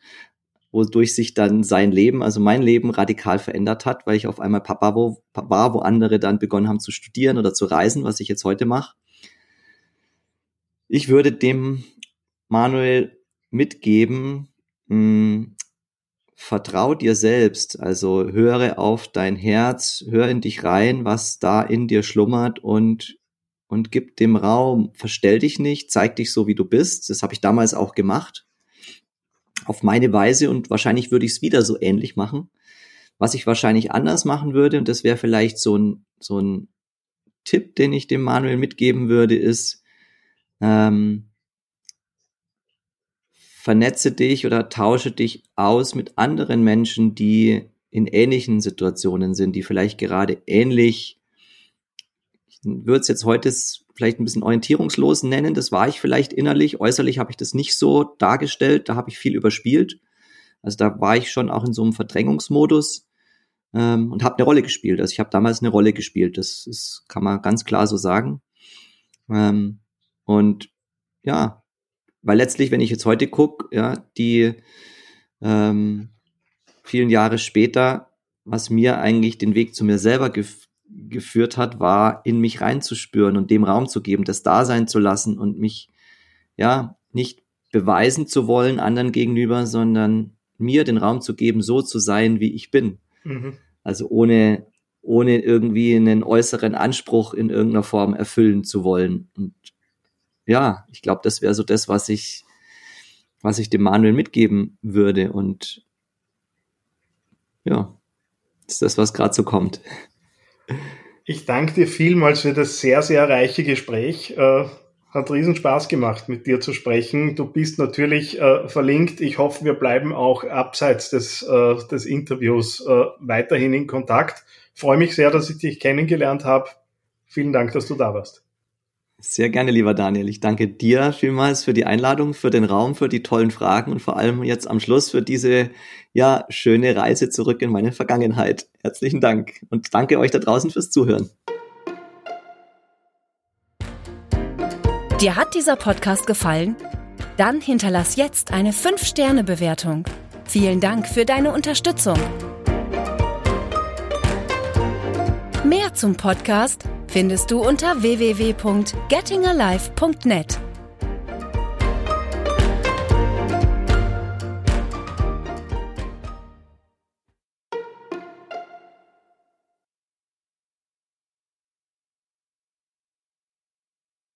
wodurch sich dann sein Leben, also mein Leben radikal verändert hat, weil ich auf einmal Papa wo, war, wo andere dann begonnen haben zu studieren oder zu reisen, was ich jetzt heute mache. Ich würde dem Manuel mitgeben, mh, hm, vertrau dir selbst, also höre auf dein Herz, hör in dich rein, was da in dir schlummert und und gib dem Raum, verstell dich nicht, zeig dich so, wie du bist. Das habe ich damals auch gemacht auf meine Weise und wahrscheinlich würde ich es wieder so ähnlich machen. Was ich wahrscheinlich anders machen würde, und das wäre vielleicht so ein, so ein Tipp, den ich dem Manuel mitgeben würde, ist, ähm, vernetze dich oder tausche dich aus mit anderen Menschen, die in ähnlichen Situationen sind, die vielleicht gerade ähnlich, ich würde es jetzt heute vielleicht ein bisschen orientierungslos nennen. Das war ich vielleicht innerlich. Äußerlich habe ich das nicht so dargestellt. Da habe ich viel überspielt. Also da war ich schon auch in so einem Verdrängungsmodus ähm, und habe eine Rolle gespielt. Also ich habe damals eine Rolle gespielt. Das, das kann man ganz klar so sagen. Ähm, und ja, weil letztlich, wenn ich jetzt heute gucke, ja, die ähm, vielen Jahre später, was mir eigentlich den Weg zu mir selber gef geführt hat, war, in mich reinzuspüren und dem Raum zu geben, das da sein zu lassen und mich, ja, nicht beweisen zu wollen anderen gegenüber, sondern mir den Raum zu geben, so zu sein, wie ich bin. Mhm. Also ohne, ohne irgendwie einen äußeren Anspruch in irgendeiner Form erfüllen zu wollen. Und ja, ich glaube, das wäre so das, was ich, was ich dem Manuel mitgeben würde. Und ja, das ist das, was gerade so kommt. Ich danke dir vielmals für das sehr, sehr reiche Gespräch. Äh, hat riesen Spaß gemacht, mit dir zu sprechen. Du bist natürlich äh, verlinkt. Ich hoffe, wir bleiben auch abseits des, äh, des Interviews äh, weiterhin in Kontakt. Freue mich sehr, dass ich dich kennengelernt habe. Vielen Dank, dass du da warst. Sehr gerne, lieber Daniel. Ich danke dir vielmals für die Einladung, für den Raum, für die tollen Fragen und vor allem jetzt am Schluss für diese ja schöne Reise zurück in meine Vergangenheit. Herzlichen Dank und danke euch da draußen fürs Zuhören. Dir hat dieser Podcast gefallen? Dann hinterlass jetzt eine 5-Sterne-Bewertung. Vielen Dank für deine Unterstützung. Mehr zum Podcast findest du unter www.gettingalive.net.